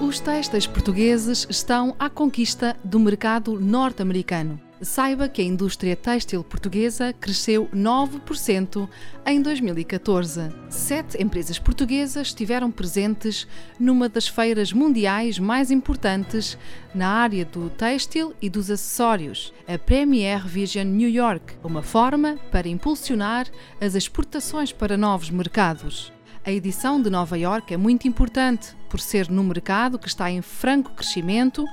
Os têxteis portugueses estão à conquista do mercado norte-americano. Saiba que a indústria têxtil portuguesa cresceu 9% em 2014. Sete empresas portuguesas estiveram presentes numa das feiras mundiais mais importantes na área do têxtil e dos acessórios, a Premier Vision New York, uma forma para impulsionar as exportações para novos mercados. A edição de Nova York é muito importante por ser num mercado que está em franco crescimento,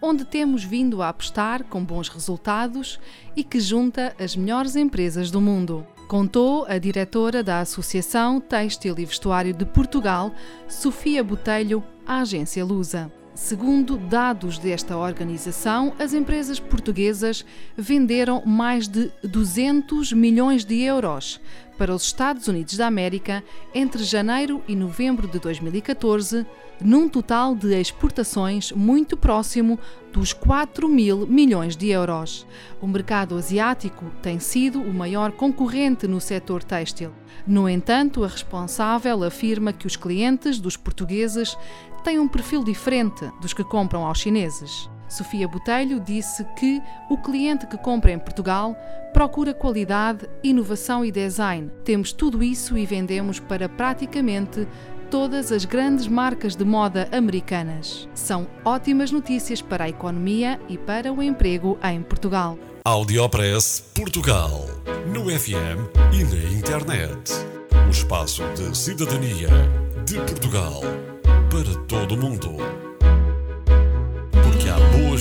onde temos vindo a apostar com bons resultados e que junta as melhores empresas do mundo. Contou a diretora da Associação Têxtil e Vestuário de Portugal, Sofia Botelho, à agência Lusa. Segundo dados desta organização, as empresas portuguesas venderam mais de 200 milhões de euros para os Estados Unidos da América entre janeiro e novembro de 2014, num total de exportações muito próximo dos 4 mil milhões de euros. O mercado asiático tem sido o maior concorrente no setor têxtil. No entanto, a responsável afirma que os clientes dos portugueses têm um perfil diferente dos que compram aos chineses. Sofia Botelho disse que o cliente que compra em Portugal procura qualidade, inovação e design. Temos tudo isso e vendemos para praticamente todas as grandes marcas de moda americanas. São ótimas notícias para a economia e para o emprego em Portugal. Audiopress Portugal. No FM e na internet. O espaço de cidadania de Portugal para todo o mundo.